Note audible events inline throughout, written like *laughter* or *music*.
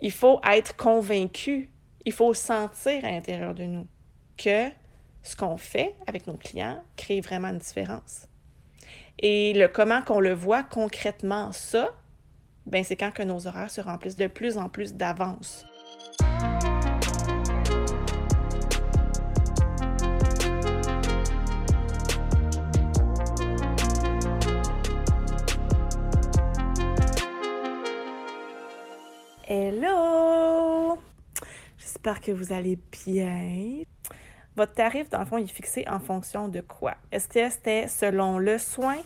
il faut être convaincu, il faut sentir à l'intérieur de nous que ce qu'on fait avec nos clients crée vraiment une différence. Et le comment qu'on le voit concrètement, ça, ben c'est quand que nos horaires se remplissent de plus en plus d'avance. Hello! J'espère que vous allez bien. Votre tarif, dans le fond, il est fixé en fonction de quoi? Est-ce que c'était selon le soin,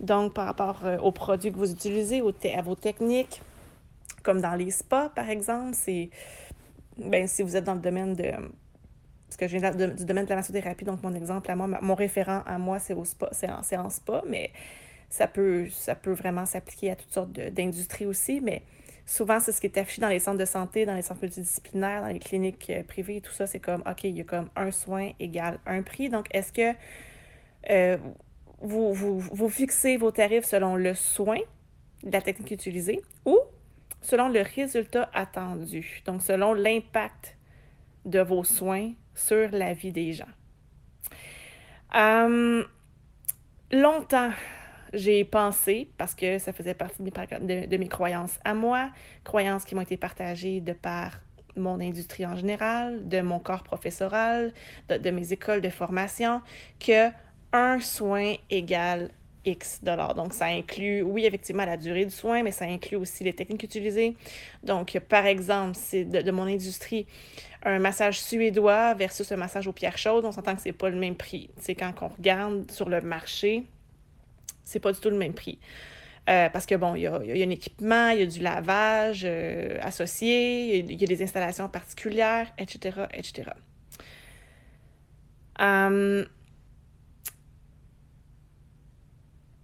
donc par rapport euh, aux produits que vous utilisez, à vos techniques, comme dans les spas, par exemple? C'est, ben, si vous êtes dans le domaine de parce que viens du domaine de la massothérapie, donc mon exemple à moi, mon référent à moi, c'est au spa, c'est en, en, spa, mais ça peut, ça peut vraiment s'appliquer à toutes sortes d'industries aussi, mais souvent, c'est ce qui est affiché dans les centres de santé, dans les centres multidisciplinaires, dans les cliniques euh, privées, tout ça, c'est comme, OK, il y a comme un soin égale un prix. Donc, est-ce que euh, vous, fixez vos tarifs selon le soin, la technique utilisée, ou selon le résultat attendu, donc selon l'impact de vos soins sur la vie des gens. Euh, longtemps, j'ai pensé, parce que ça faisait partie de mes, croyances à moi, croyances qui m'ont été partagées de par mon industrie en général, de mon corps professoral, de, mes écoles de formation, que un soin égale X dollars. Donc, ça inclut, oui, effectivement, la durée du soin, mais ça inclut aussi les techniques utilisées. Donc, par exemple, c'est de, mon industrie, un massage suédois versus un massage aux pierres chaudes, on s'entend que c'est pas le même prix. C'est quand on regarde sur le marché, c'est pas du tout le même prix. Euh, parce que, bon, il y a, un équipement, il y a du lavage euh, associé, il y, a, des installations particulières, etc., etc. Hum,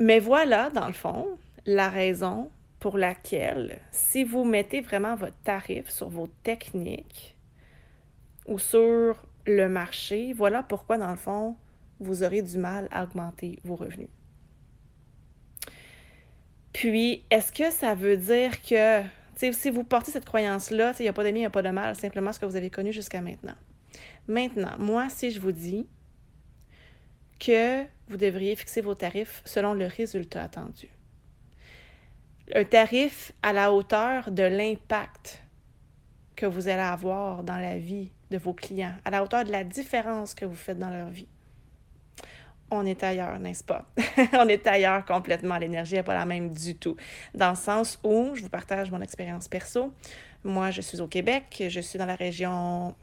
mais voilà, dans le fond, la raison pour laquelle, si vous mettez vraiment votre tarif sur vos techniques ou sur le marché, voilà pourquoi, dans le fond, vous aurez du mal à augmenter vos revenus. Puis, est-ce que ça veut dire que, si vous portez cette croyance-là, il n'y a pas d'amis, il n'y a pas de mal, simplement ce que vous avez connu jusqu'à maintenant. Maintenant, moi, si je vous dis que vous devriez fixer vos tarifs selon le résultat attendu. Un tarif à la hauteur de l'impact que vous allez avoir dans la vie de vos clients, à la hauteur de la différence que vous faites dans leur vie on est ailleurs, n'est-ce pas? *laughs* on est ailleurs complètement. L'énergie n'est pas la même du tout. Dans le sens où, je vous partage mon expérience perso. Moi, je suis au Québec. Je suis dans la région,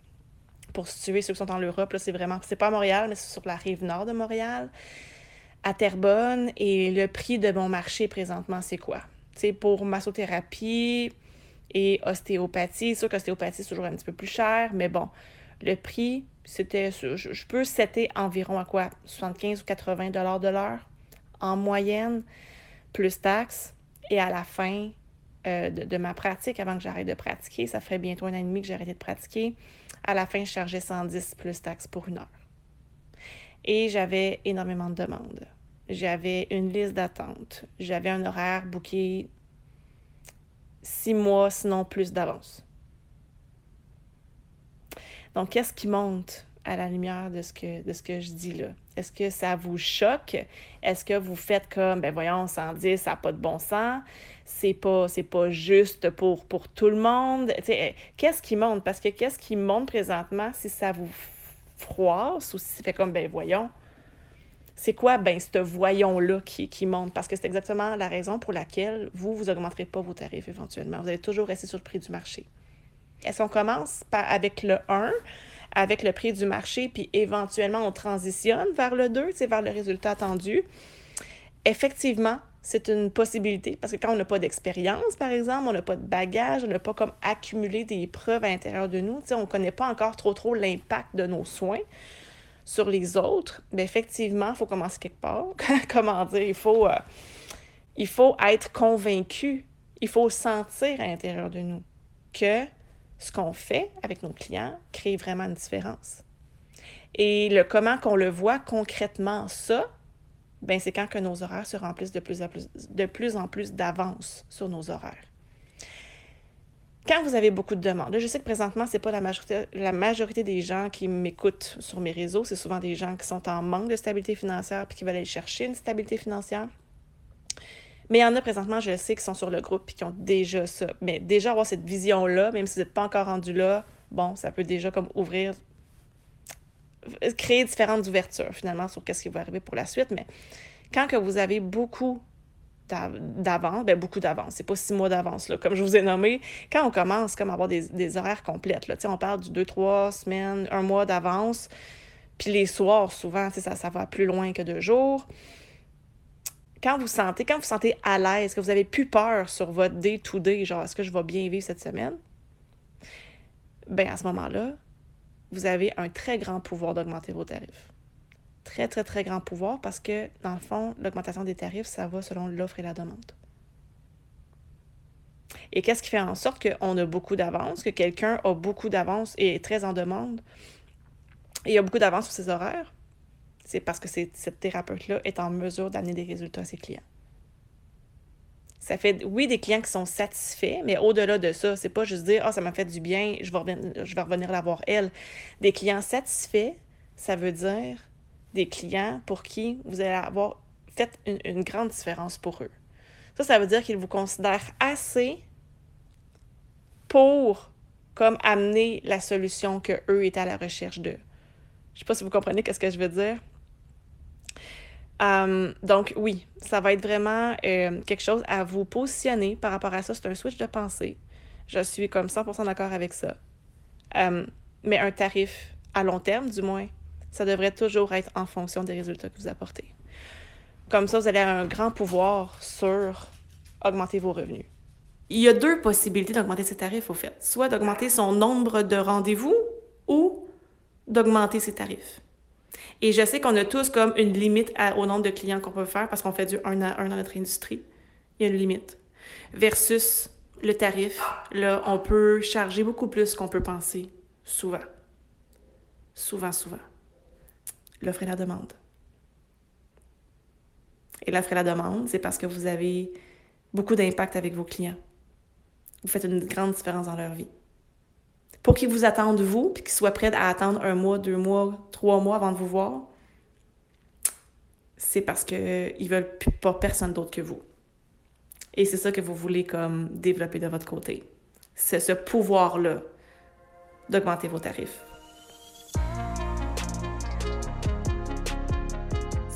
pour situer ceux qui sont en Europe, c'est vraiment, c'est pas à Montréal, mais c'est sur la rive nord de Montréal, à Terrebonne. Et le prix de mon marché présentement, c'est quoi? C'est pour massothérapie et ostéopathie. C'est sûr qu'ostéopathie, c'est toujours un petit peu plus cher, mais bon, le prix, c'était, je, peux setter environ à quoi? 75 ou 80 dollars de l'heure en moyenne, plus taxes. Et à la fin euh, de, ma pratique, avant que j'arrête de pratiquer, ça ferait bientôt un an et demi que j'ai arrêté de pratiquer. À la fin, je chargeais 110 plus taxes pour une heure. Et j'avais énormément de demandes. J'avais une liste d'attente. J'avais un horaire booké six mois, sinon plus d'avance. Donc, qu'est-ce qui monte à la lumière de ce que, je dis là? Est-ce que ça vous choque? Est-ce que vous faites comme, ben voyons, 110, ça n'a pas de bon sens? C'est pas, pas juste pour, tout le monde? Qu'est-ce qui monte? Parce que qu'est-ce qui monte présentement si ça vous froisse ou si ça fait comme, ben voyons, c'est quoi, ben, ce voyons-là qui, qui monte? Parce que c'est exactement la raison pour laquelle vous, vous augmenterez pas vos tarifs éventuellement. Vous allez toujours rester sur le prix du marché. Est-ce qu'on commence avec le 1, avec le prix du marché, puis éventuellement on transitionne vers le 2, c'est vers le résultat attendu? Effectivement, c'est une possibilité parce que quand on n'a pas d'expérience, par exemple, on n'a pas de bagage, on n'a pas comme accumulé des preuves à l'intérieur de nous, on ne connaît pas encore trop trop l'impact de nos soins sur les autres, mais effectivement, il faut commencer quelque part. *laughs* Comment dire, il faut, euh, il faut être convaincu, il faut sentir à l'intérieur de nous que ce qu'on fait avec nos clients crée vraiment une différence. Et le comment qu'on le voit concrètement, ça, ben c'est quand que nos horaires se remplissent de plus en plus, d'avance sur nos horaires. Quand vous avez beaucoup de demandes, je sais que présentement, ce n'est pas la majorité, la majorité des gens qui m'écoutent sur mes réseaux. C'est souvent des gens qui sont en manque de stabilité financière puis qui veulent aller chercher une stabilité financière. Mais il y en a présentement, je le sais, qui sont sur le groupe et qui ont déjà ça. Mais déjà avoir cette vision-là, même si vous n'êtes pas encore rendu là, bon, ça peut déjà comme ouvrir, créer différentes ouvertures finalement sur qu'est-ce qui va arriver pour la suite. Mais quand que vous avez beaucoup d'avance, ben beaucoup d'avance, c'est pas six mois d'avance, comme je vous ai nommé. Quand on commence comme à avoir des, horaires complètes, là, on parle du deux, trois semaines, un mois d'avance, puis les soirs, souvent, ça, ça va plus loin que deux jours. Quand vous sentez, quand vous sentez à l'aise, que vous avez plus peur sur votre day-to-day, genre est-ce que je vais bien vivre cette semaine, ben à ce moment-là, vous avez un très grand pouvoir d'augmenter vos tarifs très, très, très grand pouvoir parce que, dans le fond, l'augmentation des tarifs, ça va selon l'offre et la demande. Et qu'est-ce qui fait en sorte qu'on a beaucoup d'avance, que quelqu'un a beaucoup d'avance et est très en demande et a beaucoup d'avance sur ses horaires? C'est parce que cette thérapeute-là est en mesure d'amener des résultats à ses clients. Ça fait, oui, des clients qui sont satisfaits, mais au-delà de ça, c'est pas juste dire, ah, ça m'a fait du bien, je vais revenir, la voir elle. Des clients satisfaits, ça veut dire des clients pour qui vous allez avoir fait une, grande différence pour eux. Ça, ça veut dire qu'ils vous considèrent assez pour comme amener la solution que eux étaient à la recherche de. Je sais pas si vous comprenez ce que je veux dire. Euh, donc oui, ça va être vraiment euh, quelque chose à vous positionner par rapport à ça. C'est un switch de pensée. Je suis comme 100% d'accord avec ça. Euh, mais un tarif à long terme, du moins, ça devrait toujours être en fonction des résultats que vous apportez. Comme ça, vous allez avoir un grand pouvoir sur augmenter vos revenus. Il y a deux possibilités d'augmenter ses tarifs, au fait. Soit d'augmenter son nombre de rendez-vous ou d'augmenter ses tarifs. Et je sais qu'on a tous comme une limite au nombre de clients qu'on peut faire parce qu'on fait du 1 à 1 dans notre industrie. Il y a une limite. Versus le tarif, là, on peut charger beaucoup plus qu'on peut penser, souvent. Souvent, souvent l'offre et la demande. Et l'offre et la demande, c'est parce que vous avez beaucoup d'impact avec vos clients. Vous faites une grande différence dans leur vie. Pour qu'ils vous attendent, vous, puis qu'ils soient prêts à attendre un mois, deux mois, trois mois avant de vous voir, c'est parce qu'ils ne veulent pas personne d'autre que vous. Et c'est ça que vous voulez comme développer de votre côté. C'est ce pouvoir-là d'augmenter vos tarifs.